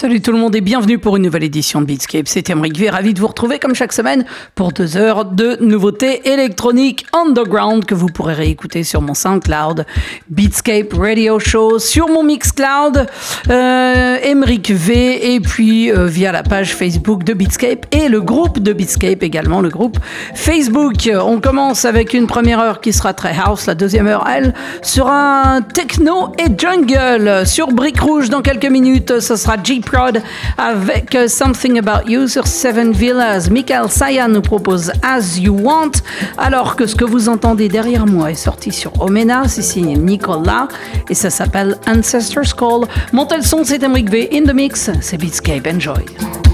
Salut tout le monde et bienvenue pour une nouvelle édition de Beatscape. C'est Emric V, ravi de vous retrouver comme chaque semaine pour deux heures de nouveautés électroniques underground que vous pourrez réécouter sur mon SoundCloud, Beatscape Radio Show, sur mon Mixcloud, euh, V et puis euh, via la page Facebook de Beatscape et le groupe de Beatscape également, le groupe Facebook. On commence avec une première heure qui sera très house, la deuxième heure, elle, sera techno et jungle sur Brick Rouge dans quelques minutes. Ce sera Jeep Avec Something About You sur Seven Villas. Michael Saya nous propose As You Want, alors que ce que vous entendez derrière moi est sorti sur Omena, c'est signé Nicolas et ça s'appelle Ancestors Call. Montez le son, c'est Emric V in the mix, c'est Beatscape, enjoy.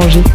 changer.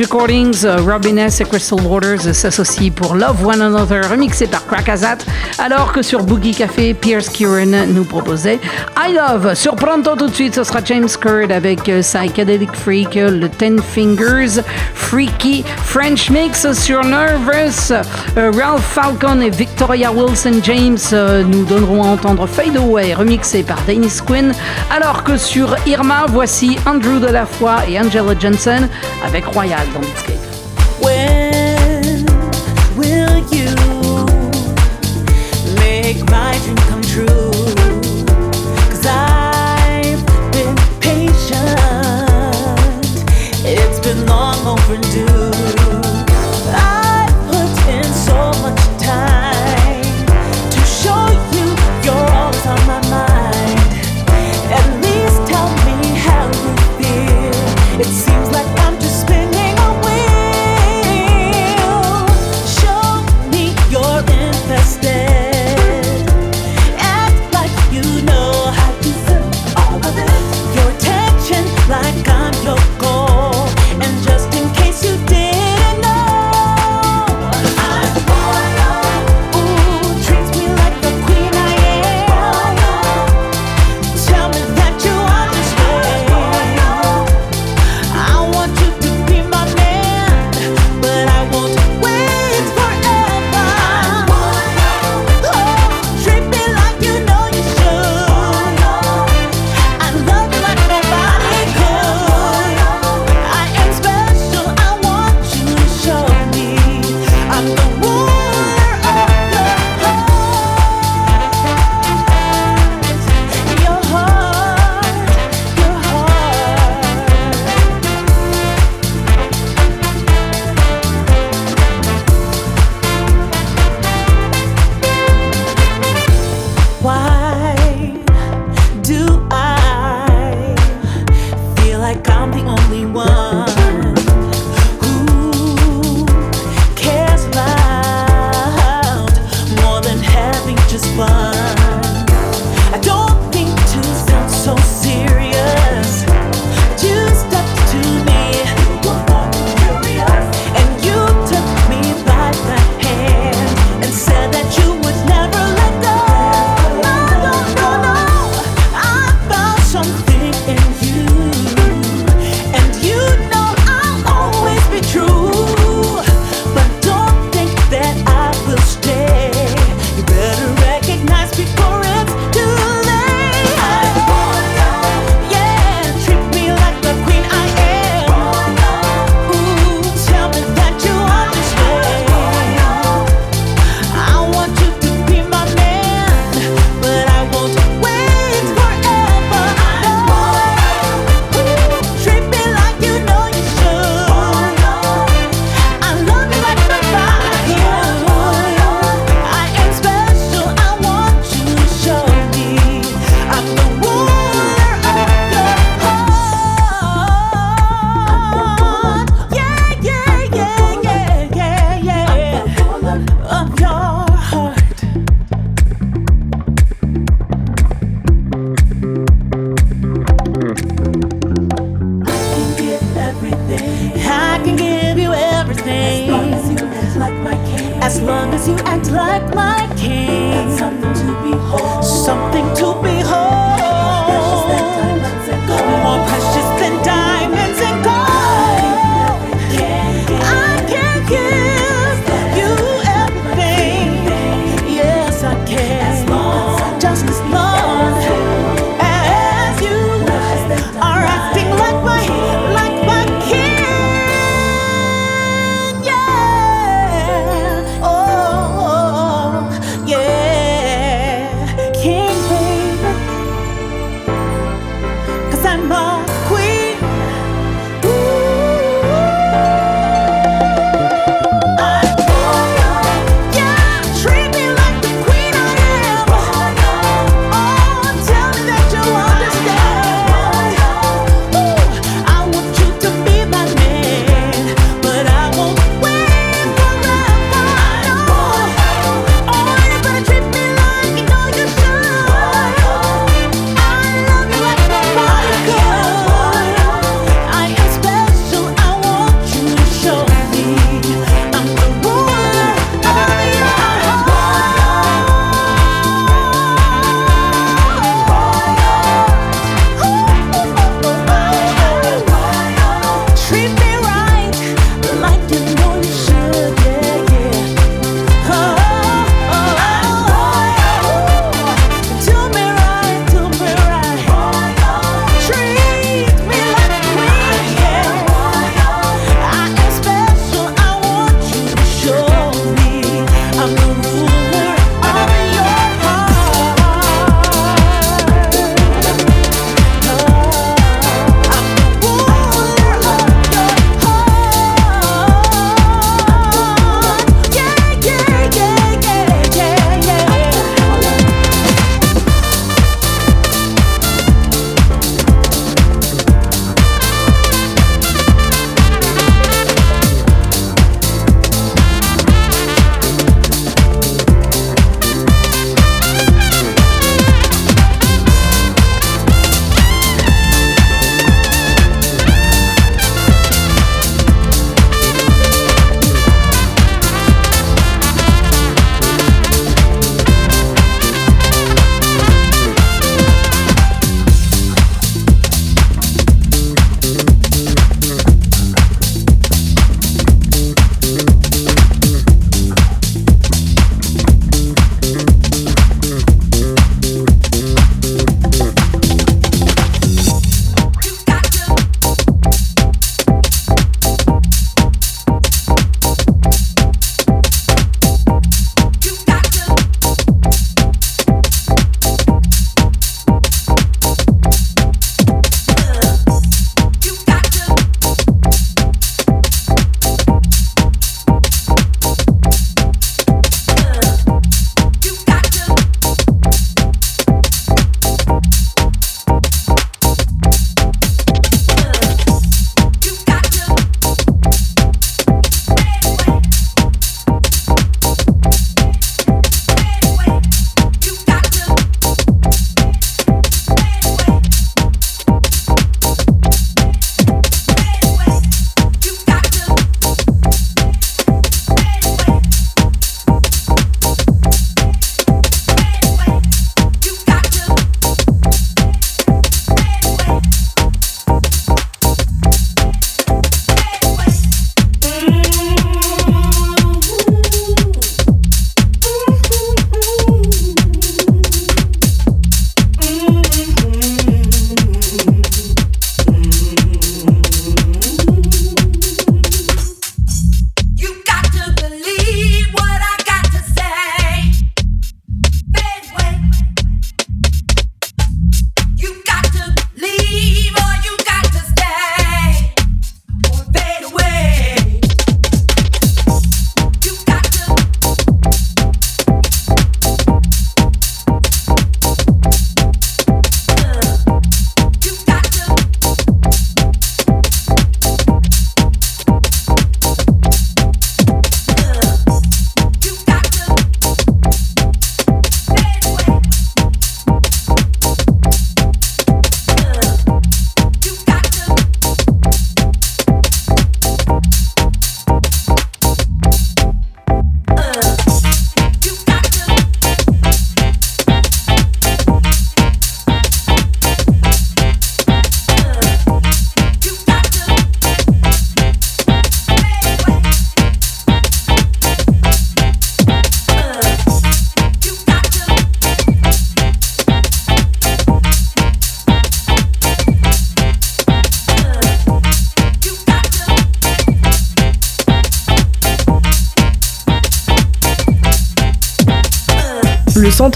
Recordings, euh, Robin S. et Crystal Waters s'associent pour Love One Another, remixé par Krakazat, alors que sur Boogie Café, Pierce Kieran nous proposait I Love. Sur tout de suite, ce sera James Curd avec euh, Psychedelic Freak, euh, le Ten Fingers, Freaky French Mix sur Nervous. Euh, Ralph Falcon et Victoria Wilson James euh, nous donneront à entendre Fade Away, remixé par Dennis Quinn. Alors que sur Irma, voici Andrew Delafoy et Angela Johnson avec Royal dans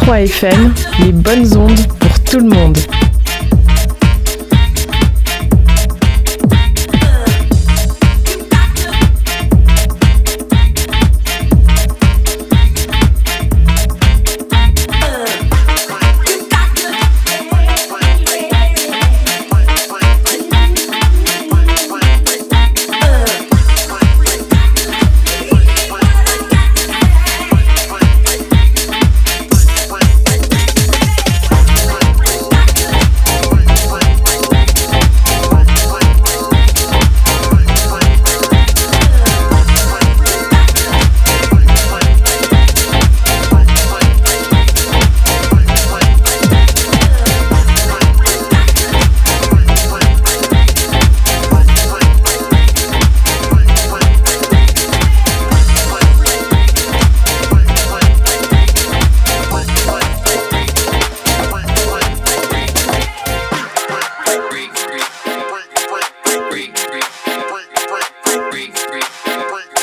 93 FM, les bonnes. breathe.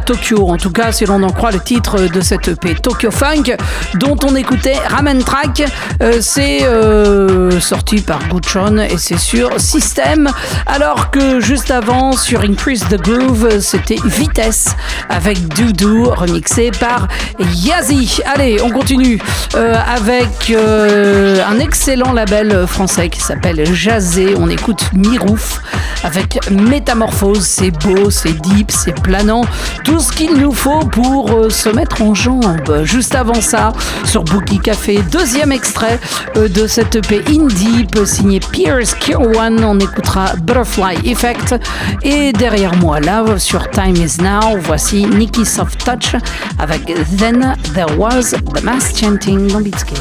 Tokyo, en tout cas, si l'on en croit le titre de cette EP, Tokyo Funk, dont on écoutait Ramen Track. Euh, c'est euh, sorti par Guchon et c'est sur System. Alors que juste avant, sur Increase the Groove, c'était Vitesse avec Doudou, remixé par Yazi. Allez, on continue euh, avec un excellent label français qui s'appelle Jazé. On écoute Mirouf avec Métamorphose. C'est beau, c'est deep, c'est planant. Tout ce qu'il nous faut pour euh, se mettre en jambes. Juste avant ça, sur Bookie Café, deuxième extrait euh, de cette EP Indie signé Pierce Kirwan. On écoutera Butterfly Effect. Et derrière moi, là, sur Time Is Now, voici Nicky Soft Touch avec Then There Was the Mass Chanting dans Beatscape.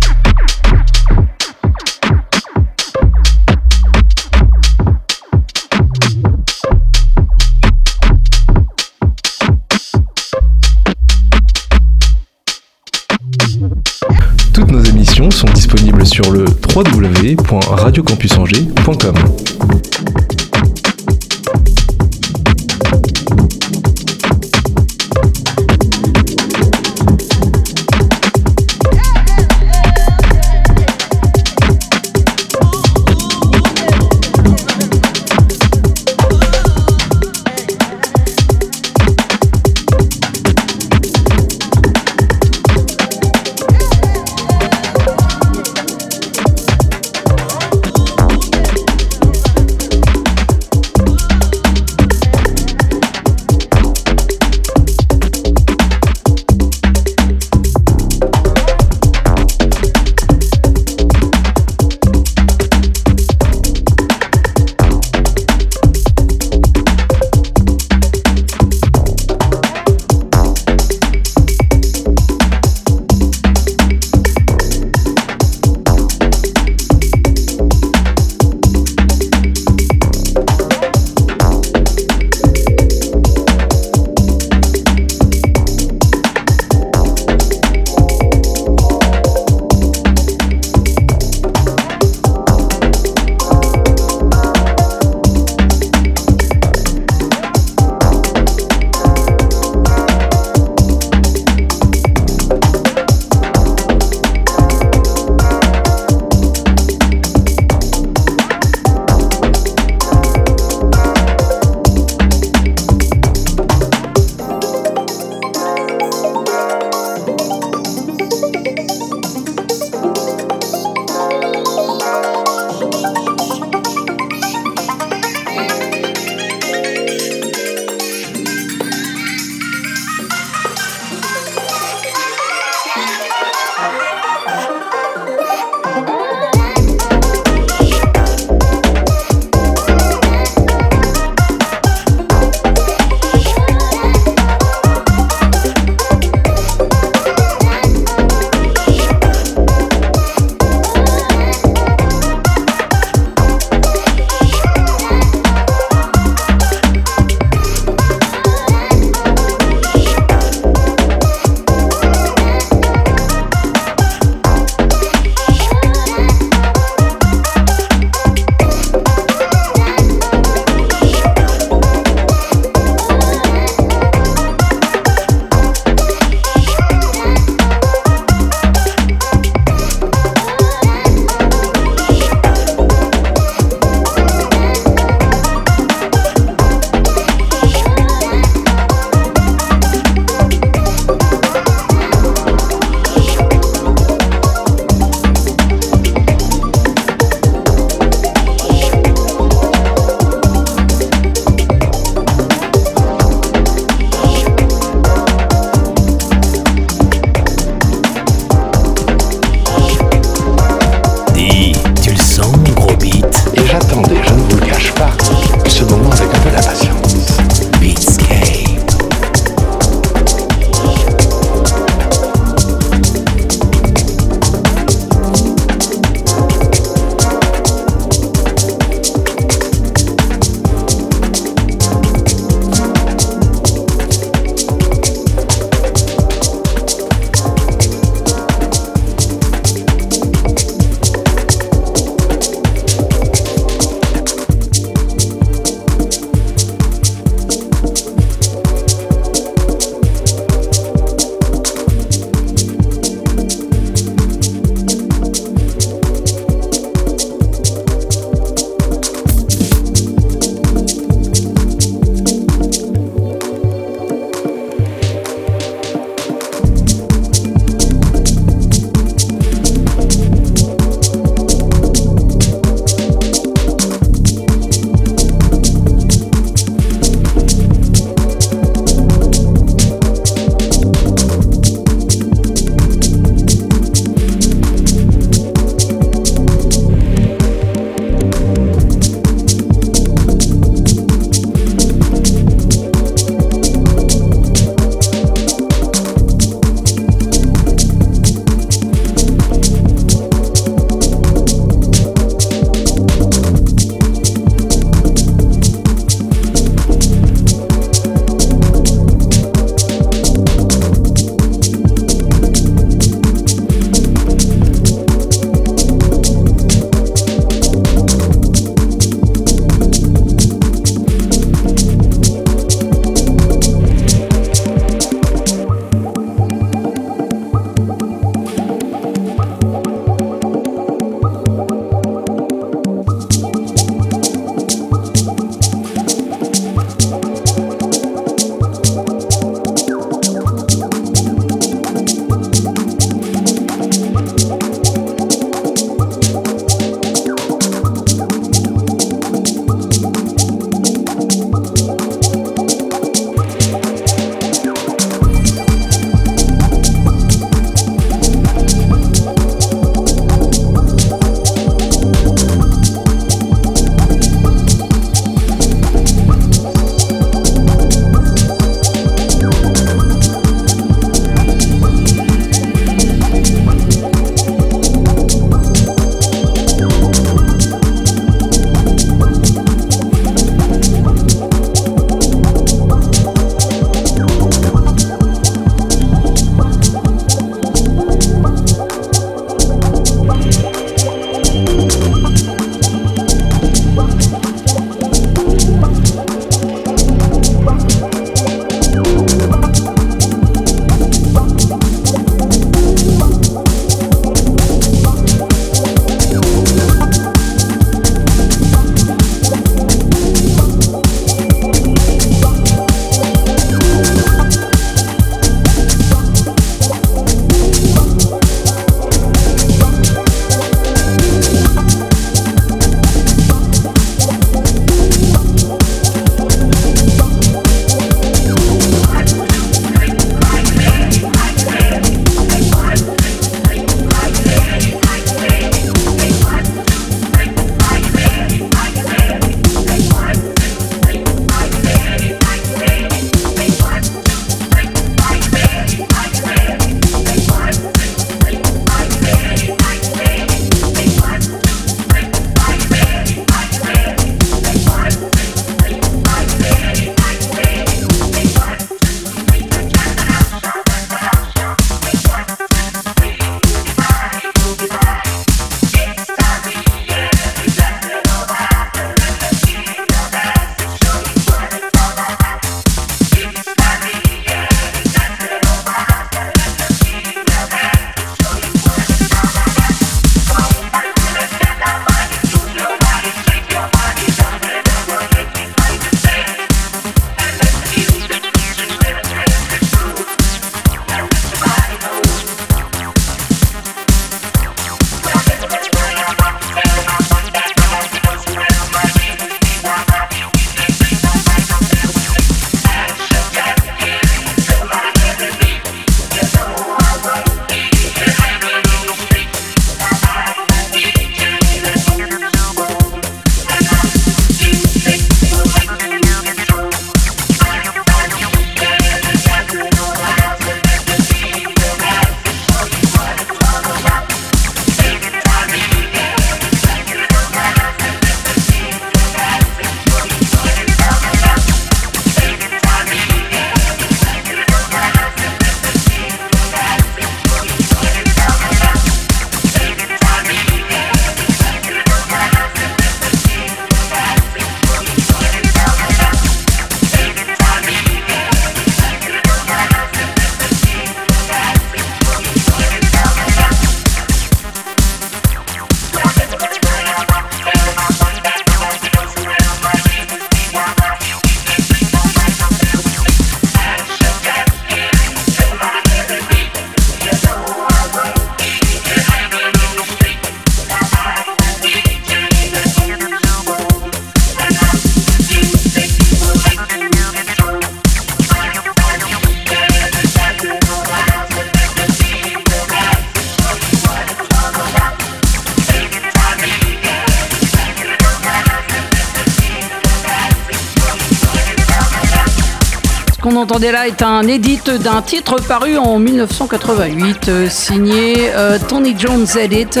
Là est un édit d'un titre paru en 1988, euh, signé euh, Tony Jones Edit,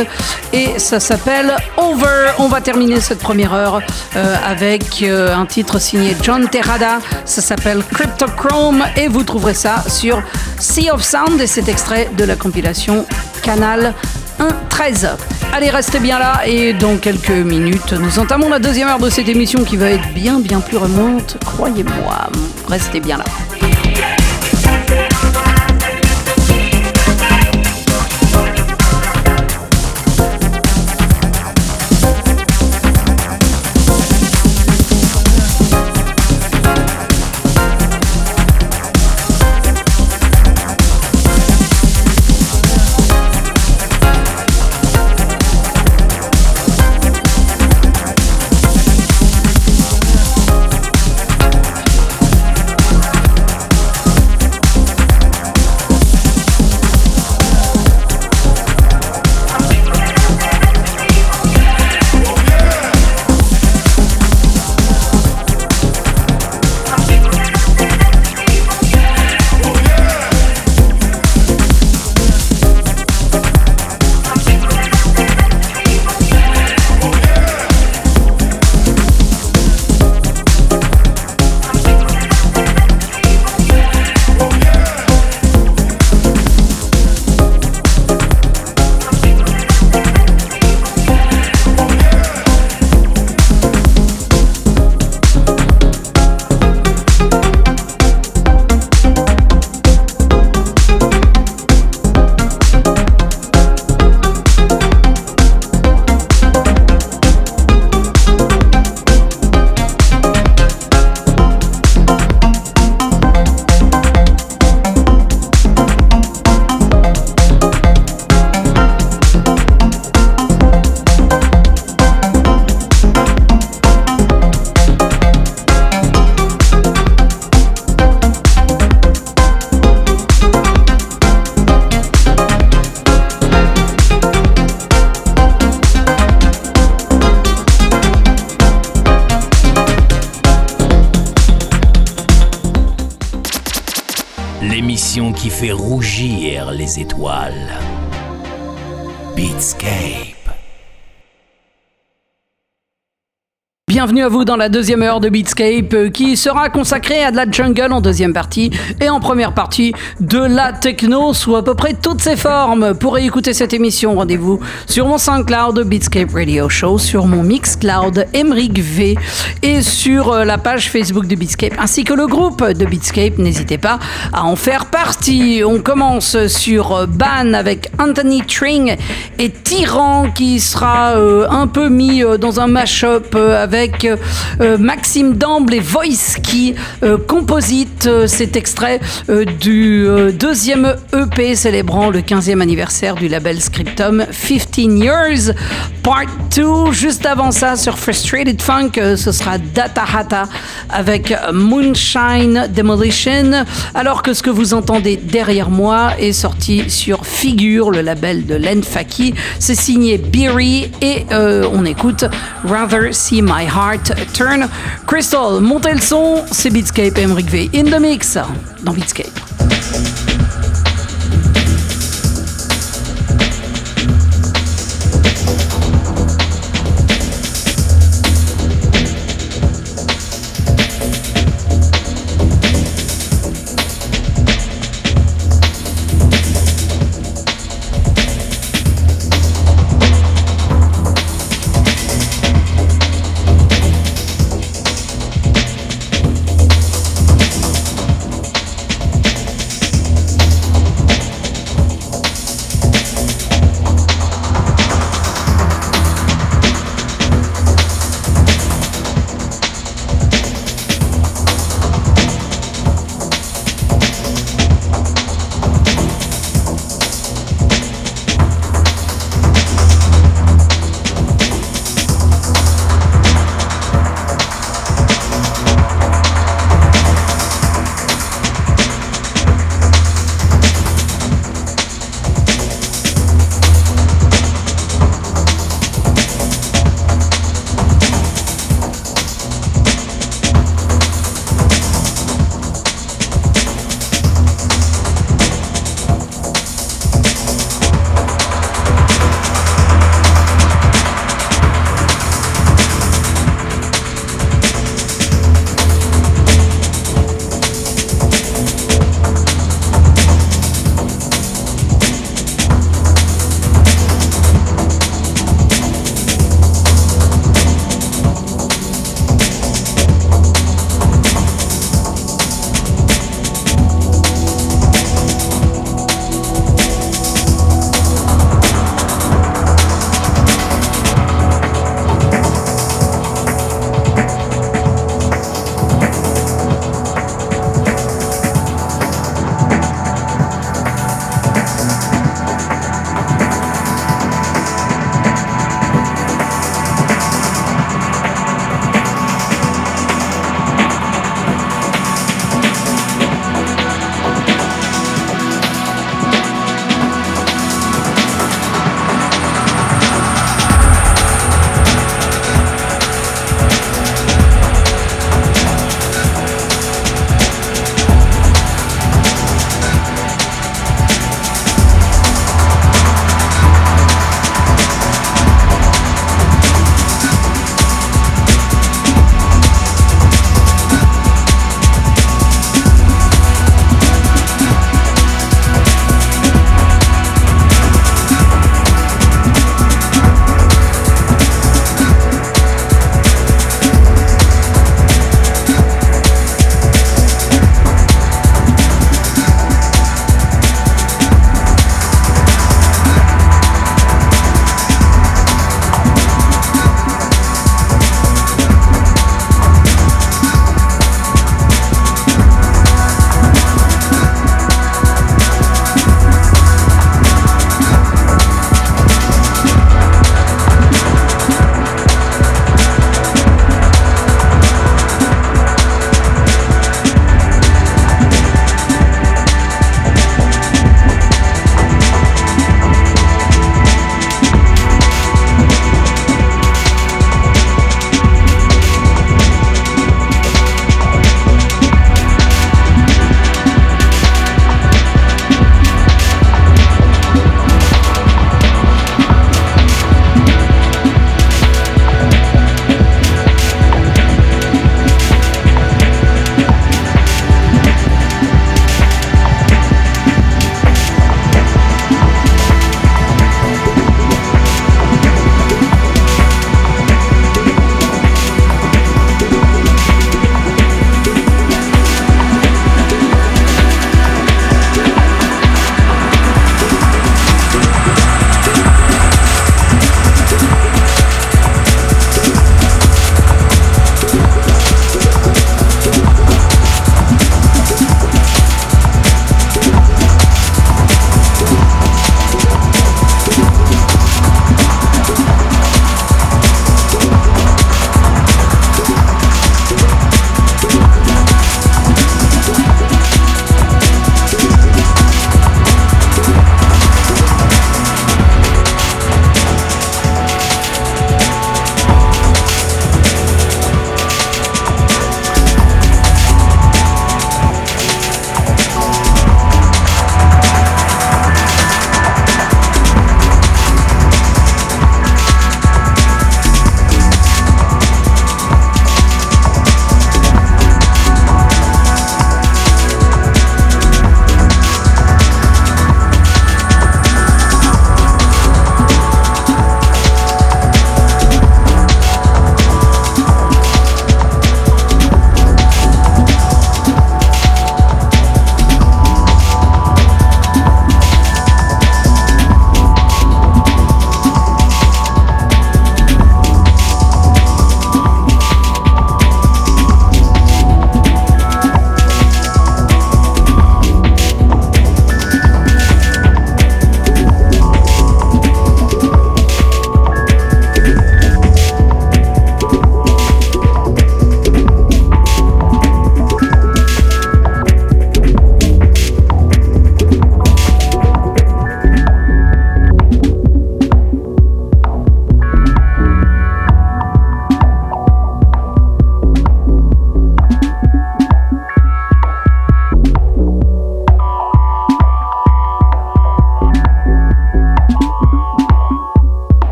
et ça s'appelle Over. On va terminer cette première heure euh, avec un titre signé John Terrada, ça s'appelle Cryptochrome, et vous trouverez ça sur Sea of Sound, et c'est extrait de la compilation Canal 1.13. Allez, restez bien là et dans quelques minutes, nous entamons la deuxième heure de cette émission qui va être bien bien plus remonte, croyez-moi. Restez bien là. Bienvenue à vous dans la deuxième heure de Beatscape euh, qui sera consacrée à de la jungle en deuxième partie et en première partie de la techno sous à peu près toutes ses formes. Pour écouter cette émission, rendez-vous sur mon SoundCloud Beatscape Radio Show, sur mon Mixcloud Emric V et sur euh, la page Facebook de Beatscape ainsi que le groupe de Beatscape. N'hésitez pas à en faire partie. On commence sur euh, Ban avec Anthony Tring et Tyran qui sera un peu mis dans un mash-up euh, avec euh, Maxime Damble et Voice qui euh, composite euh, cet extrait euh, du euh, deuxième EP célébrant le 15e anniversaire du label Scriptum 15 Years Part 2. Juste avant ça, sur Frustrated Funk, euh, ce sera Data Hata avec Moonshine Demolition, alors que ce que vous entendez derrière moi est sorti sur Figure, le label de Len Faki. C'est signé Beery et euh, on écoute Rather See My Heart Turn. Crystal, montez le son, c'est Beatscape et Emric V in the mix dans Beatscape.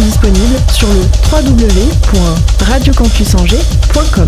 Disponibles sur le www.radiocampusangers.com.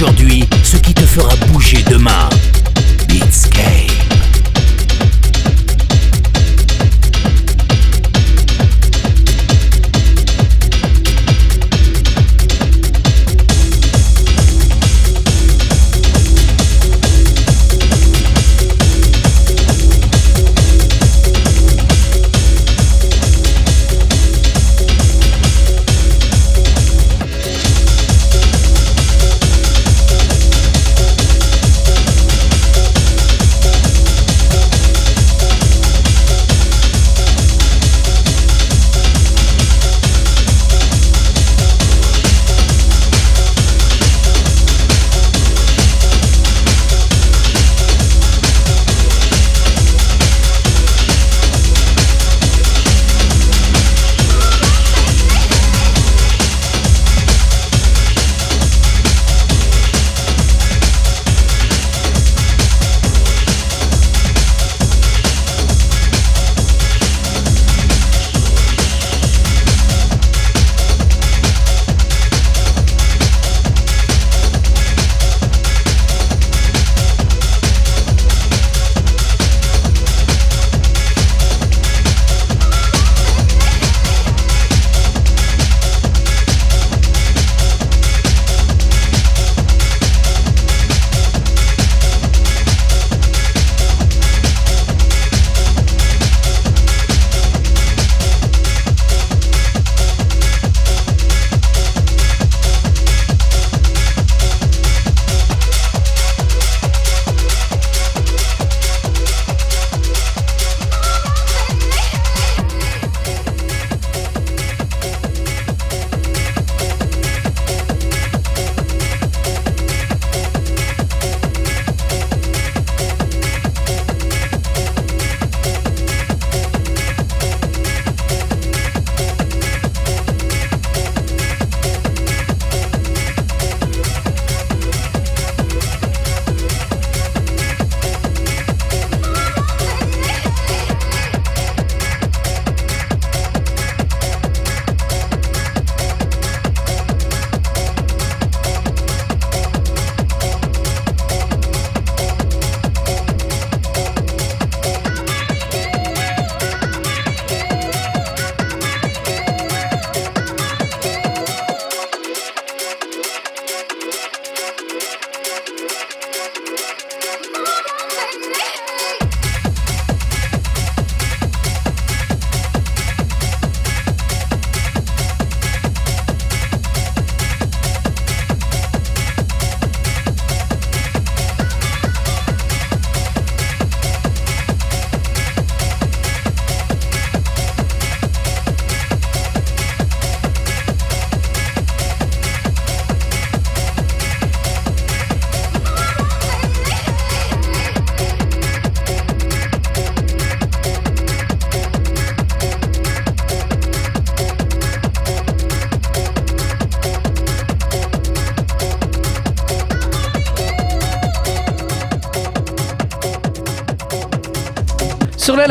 aujourd'hui ce qui te fera bouger demain.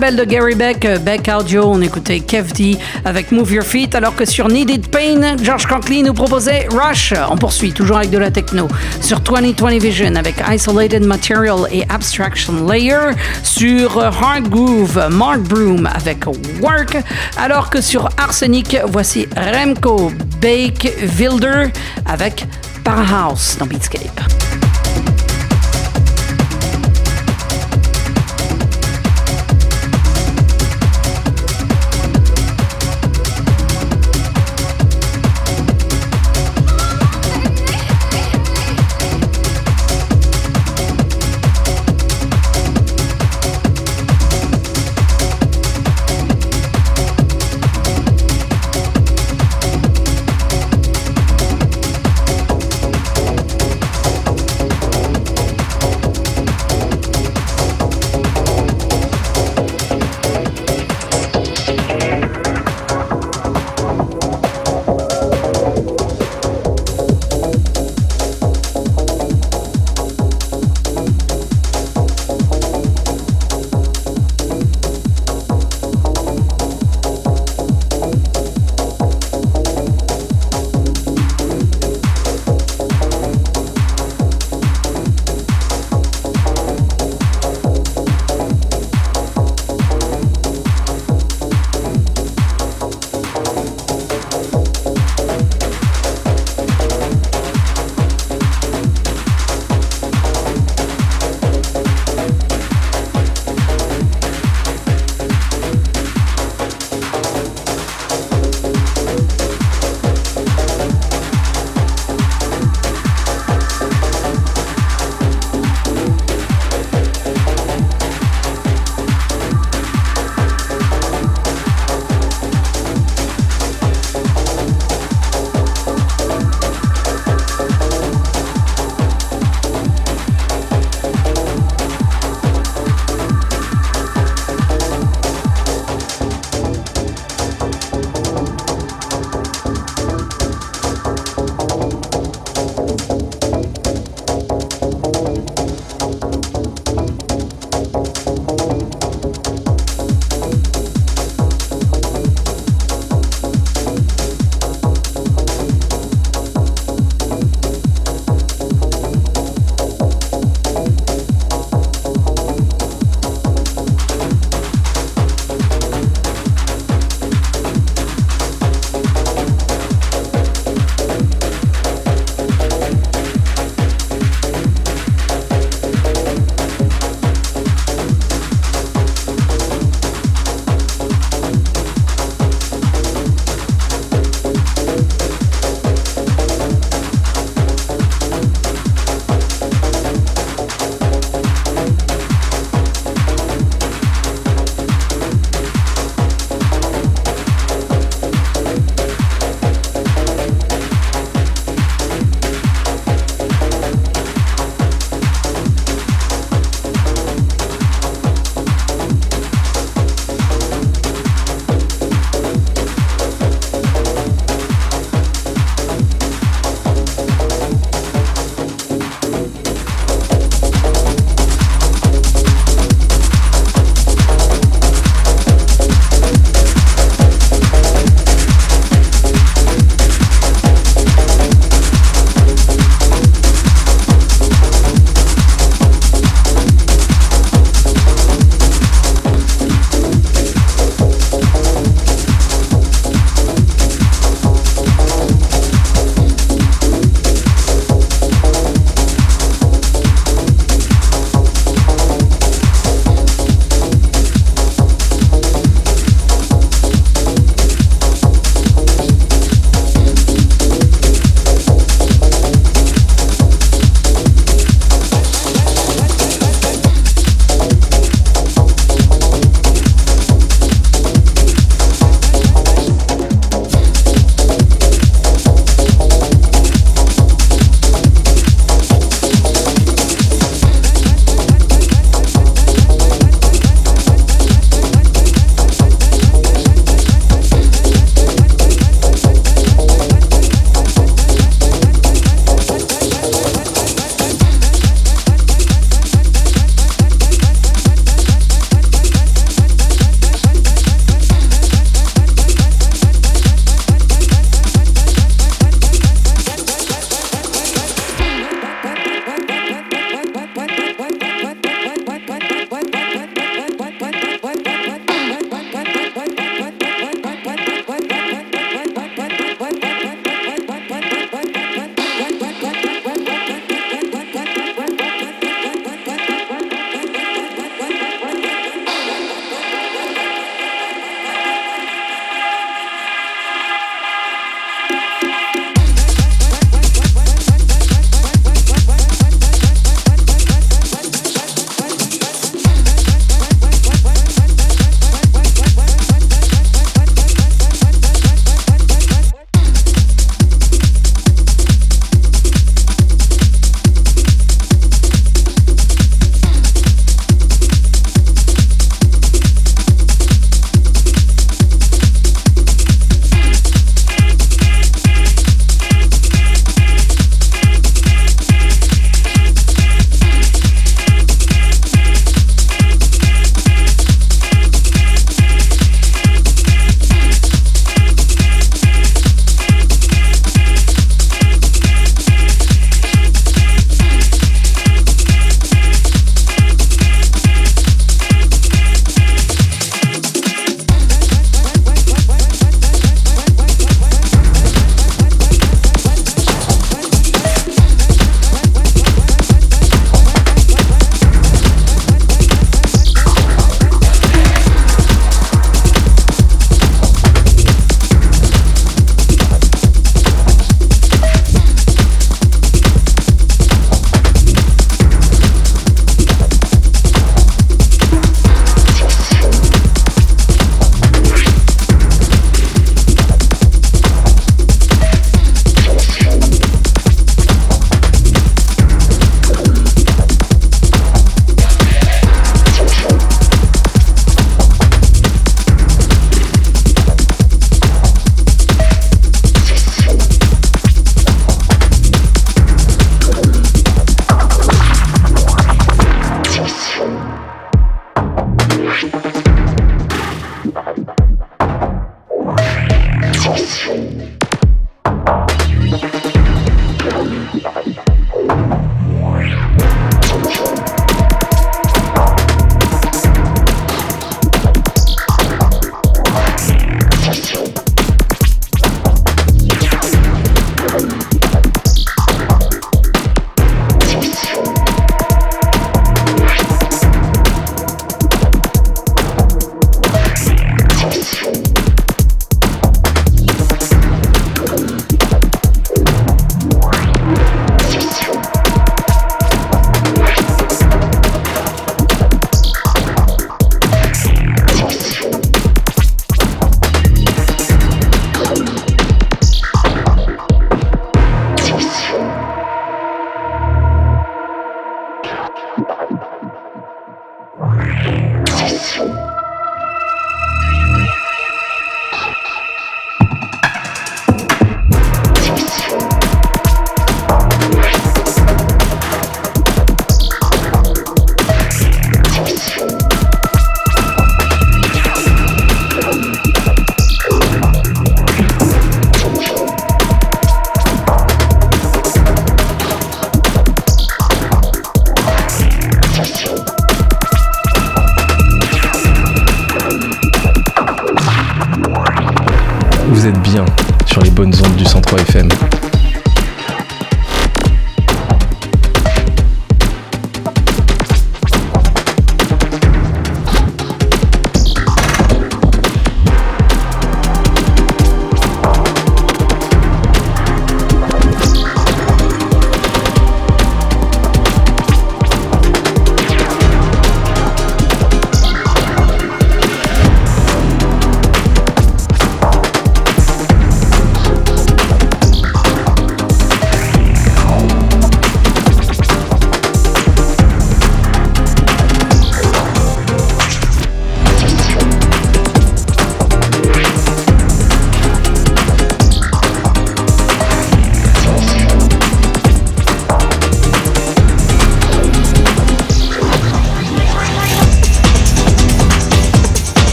Label de Gary Beck, euh, Beck Audio, on écoutait Kev D avec Move Your Feet, alors que sur Needed Pain, George Conkly nous proposait Rush. On poursuit toujours avec de la techno. Sur 2020 Vision avec Isolated Material et Abstraction Layer. Sur euh, Hard Groove, Mark Broom avec Work. Alors que sur Arsenic, voici Remco Bake Wilder avec Parahouse dans Beatscape.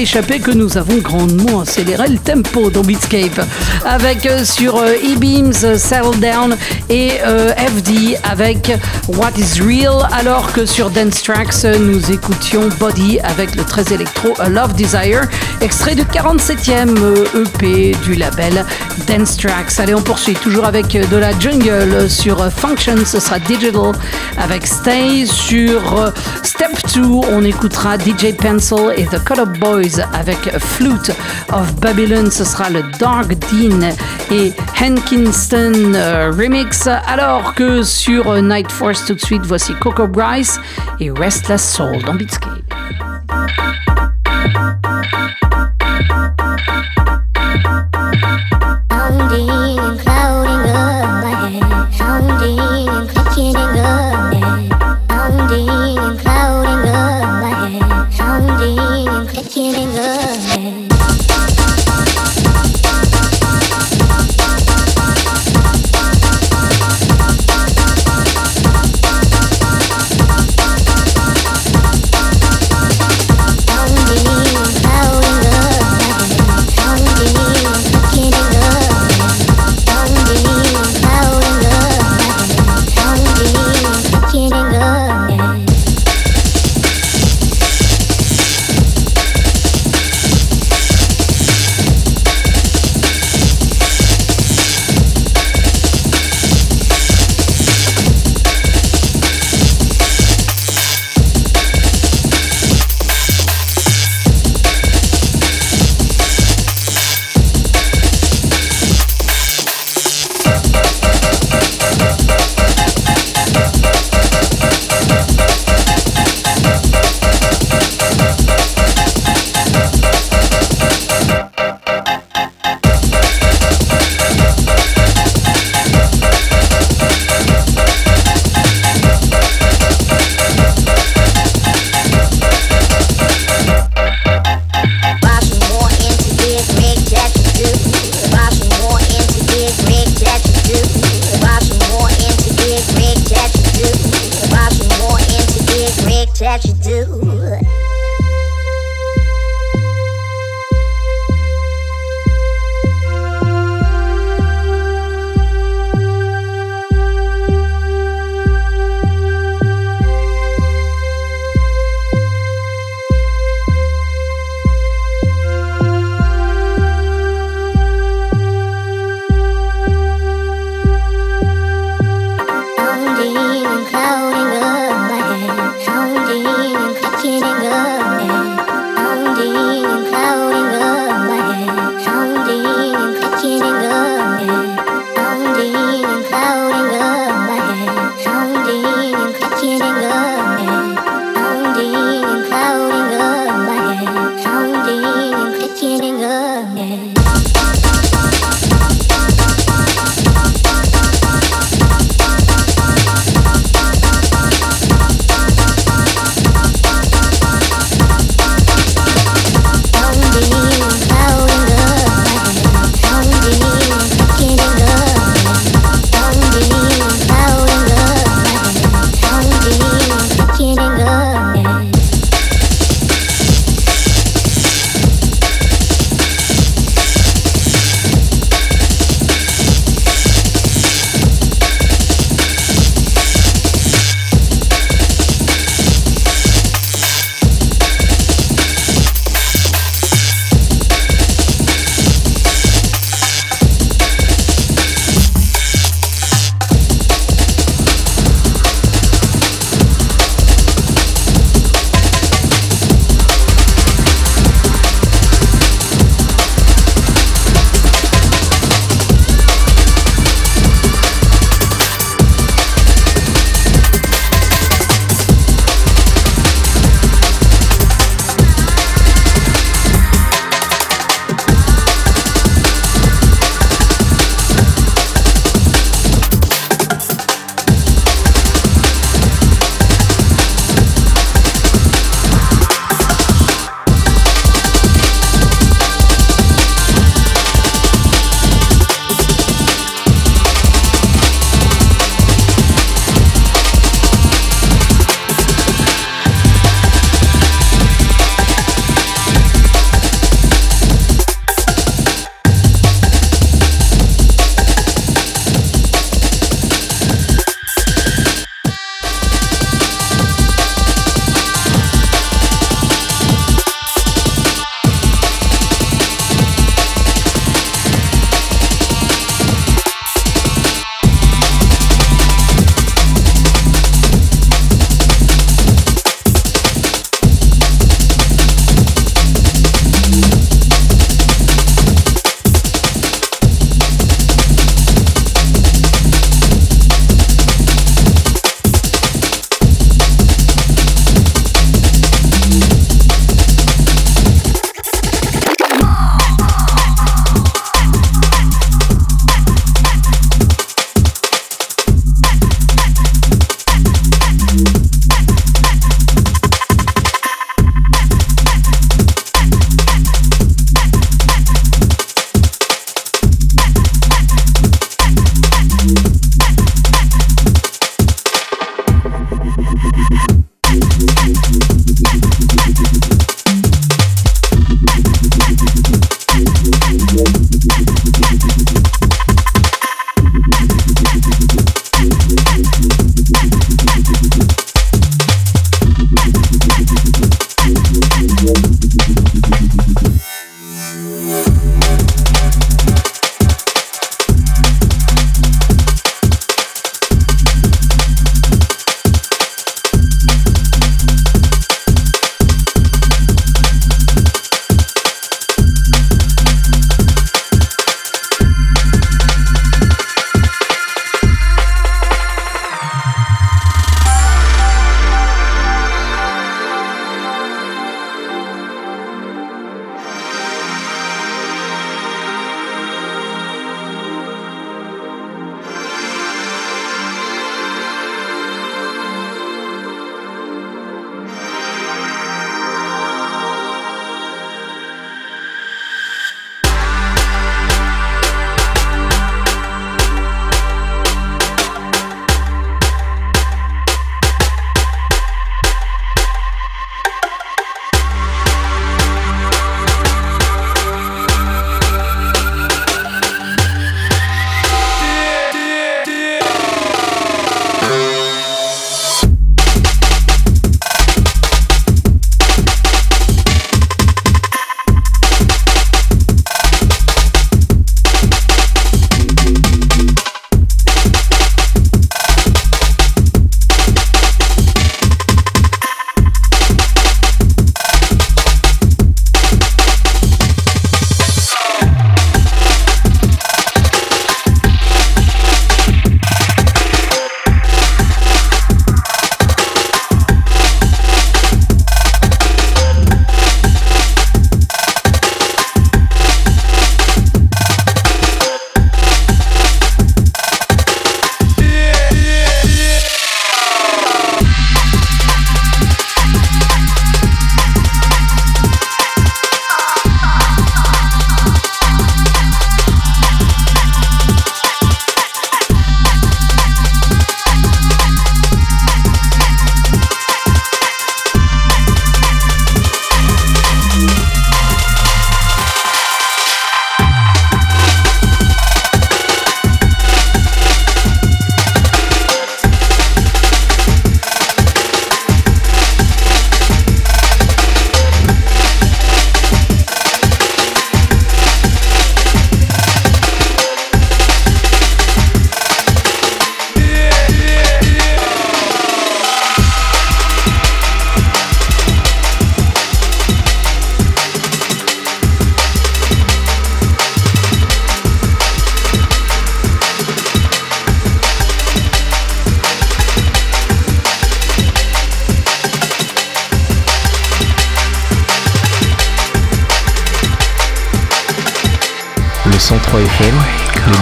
Échappé que nous avons grandement accéléré le tempo dans Beatscape. Avec euh, sur euh, E-Beams euh, Settle Down et FD avec What is Real. Alors que sur Dance Tracks nous écoutions Body avec le très électro A Love Desire. Extrait du 47e euh, EP du label Dance Tracks. Allez on poursuit toujours avec de la jungle sur Function ce sera Digital avec Stay sur Step 2 on écoutera DJ Pencil et The Color Boys avec Flute of Babylon. Ce sera le Dark Dean et Hankinston euh, Remix. Alors que sur euh, Night Force tout de suite voici Coco Bryce et Restless Soul dans Beatscape.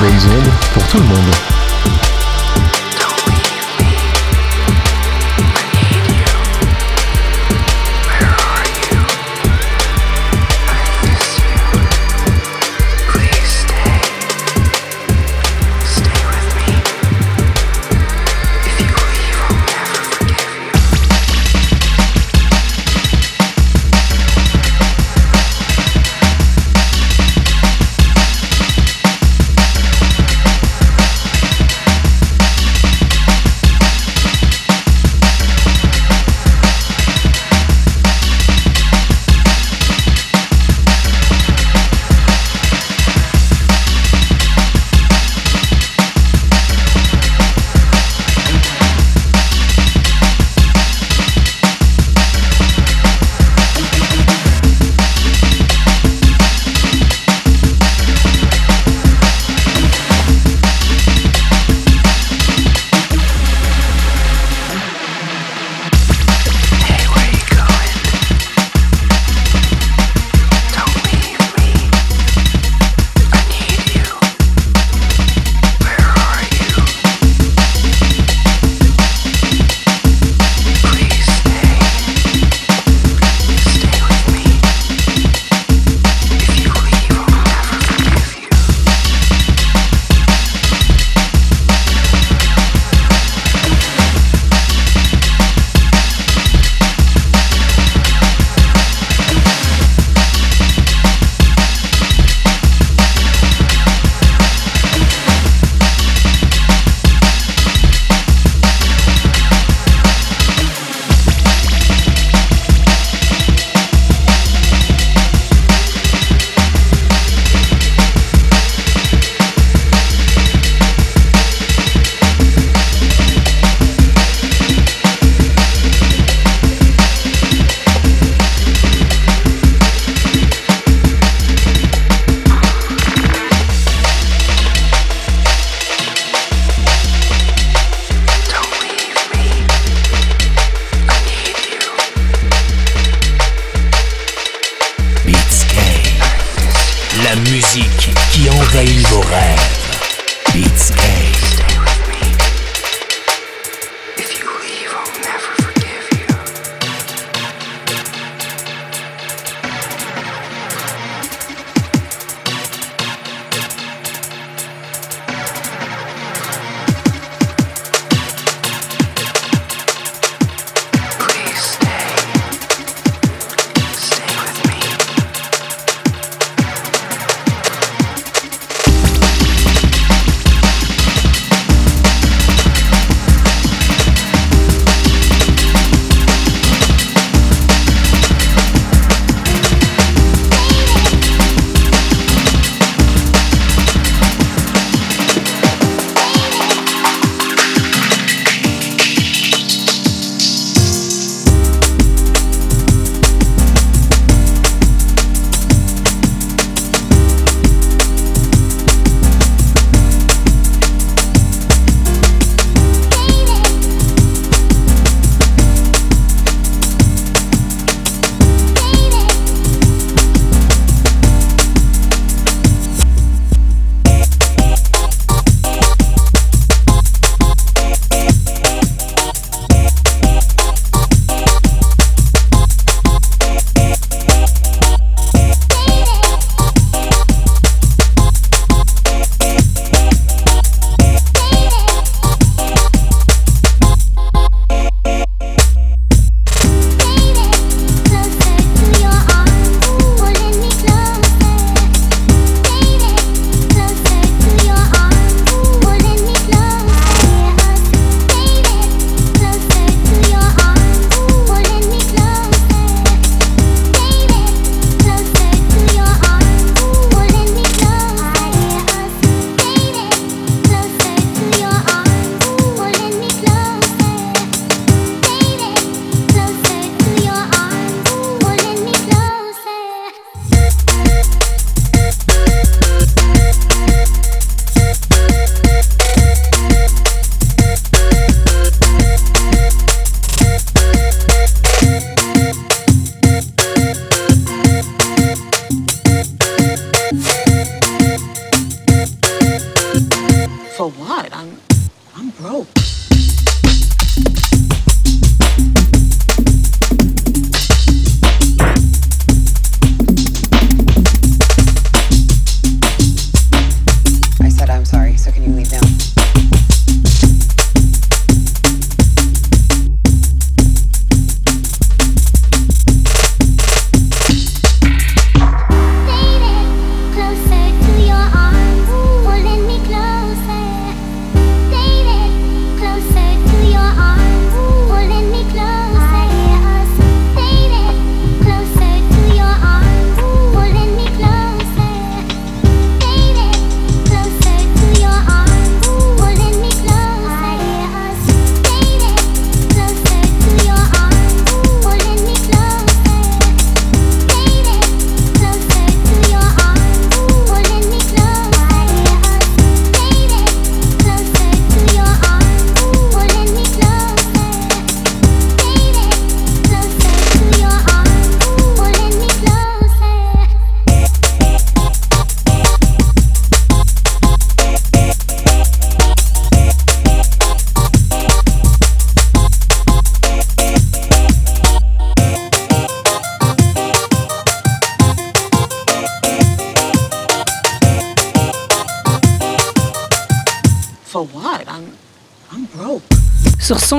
Ondes pour tout le monde.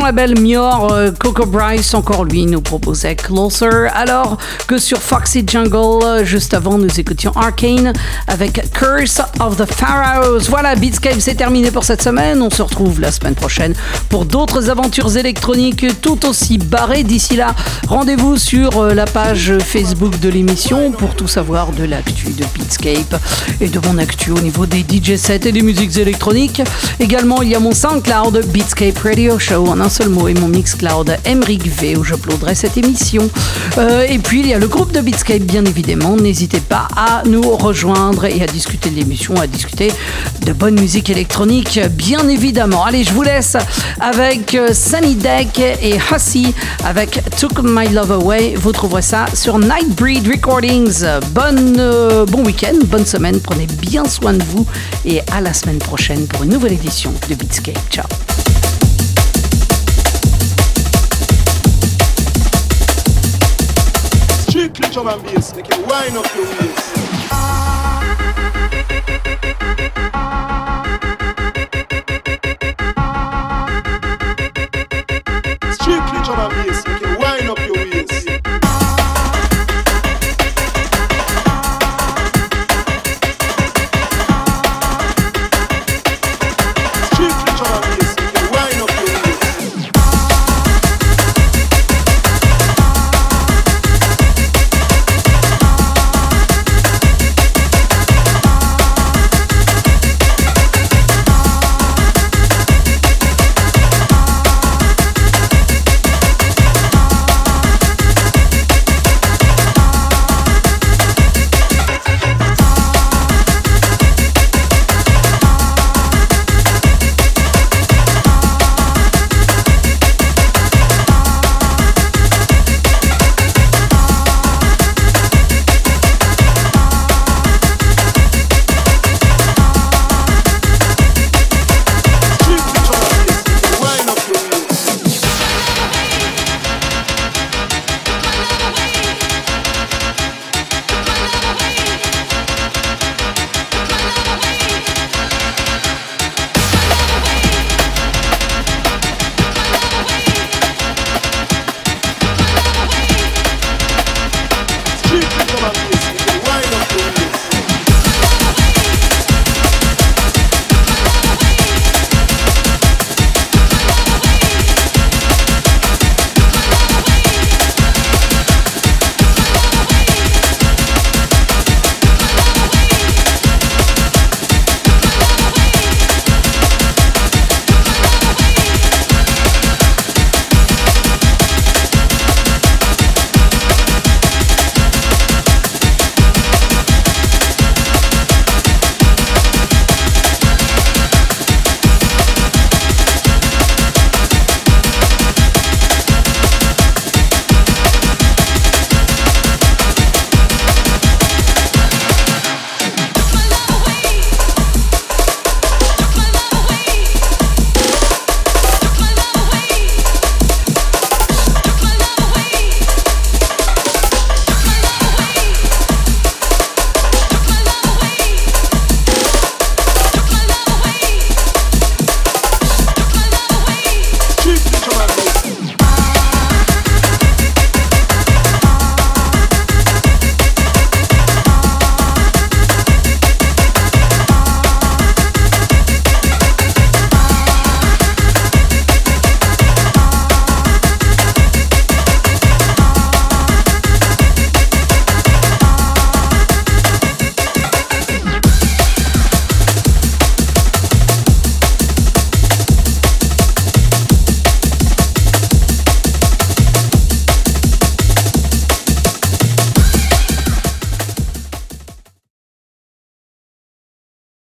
Label Mior, euh, Coco Bryce, encore lui, nous proposait Closer, alors que sur Foxy Jungle, euh, juste avant, nous écoutions Arcane avec Curse of the Pharaohs. Voilà, Beatscape, c'est terminé pour cette semaine. On se retrouve la semaine prochaine pour d'autres aventures électroniques tout aussi barrées. D'ici là, rendez-vous sur euh, la page Facebook de l'émission pour tout savoir de l'actu de Beatscape et de mon actu au niveau des DJ sets et des musiques électroniques. Également, il y a mon SoundCloud Beatscape Radio Show en un seul mot et mon Mixcloud Emric V où j'uploaderai cette émission. Euh, et puis, il y a le groupe de Beatscape, bien évidemment. N'hésitez pas à nous rejoindre et à discuter de l'émission, à discuter de bonne musique électronique, bien évidemment. Allez, je vous laisse avec euh, Sunny Deck et Hussy avec Took My Love Away. Vous trouverez ça sur Nightbreed Recordings. Bonne, euh, bon week-end, bonne semaine. Prenez bien soin de vous et à la semaine prochaine pour une nouvelle édition de Beatscape. Ciao. Drum and bass, make wind up your waist.